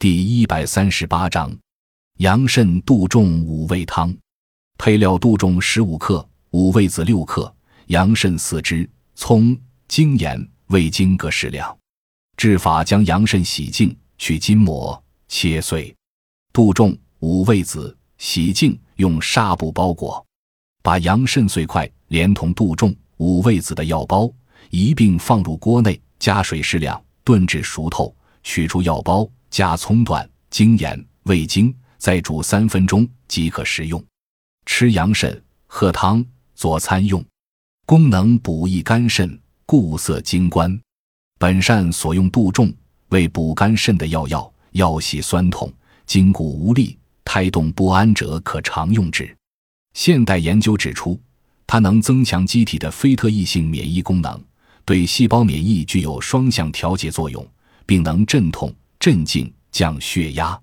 第一百三十八章，羊肾杜仲五味汤。配料：杜仲十五克，五味子六克，羊肾四只，葱、精盐、味精各适量。制法：将羊肾洗净，去筋膜，切碎。杜仲、五味子洗净，用纱布包裹。把羊肾碎块连同杜仲、五味子的药包一并放入锅内，加水适量，炖至熟透，取出药包。加葱段、精盐、味精，再煮三分钟即可食用。吃羊肾，喝汤做餐用。功能补益肝肾，固涩精关。本膳所用杜仲为补肝肾的药药，药系酸痛、筋骨无力、胎动不安者可常用之。现代研究指出，它能增强机体的非特异性免疫功能，对细胞免疫具有双向调节作用，并能镇痛。镇静、降血压，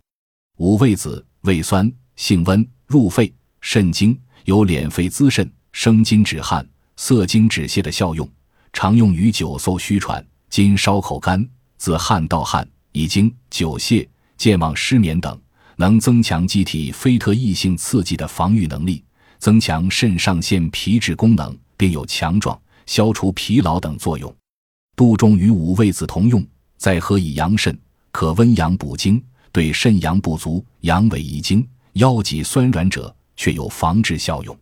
五味子味酸，性温，入肺、肾经，有敛肺滋肾、生津止汗、涩精止泻的效用，常用于久嗽虚喘、津烧口干、自汗盗汗、遗精、久泻、健忘失眠等，能增强机体非特异性刺激的防御能力，增强肾上腺皮质功能，并有强壮、消除疲劳等作用。杜仲与五味子同用，再喝以养肾。可温阳补精，对肾阳不足、阳痿遗精、腰脊酸软者，却有防治效用。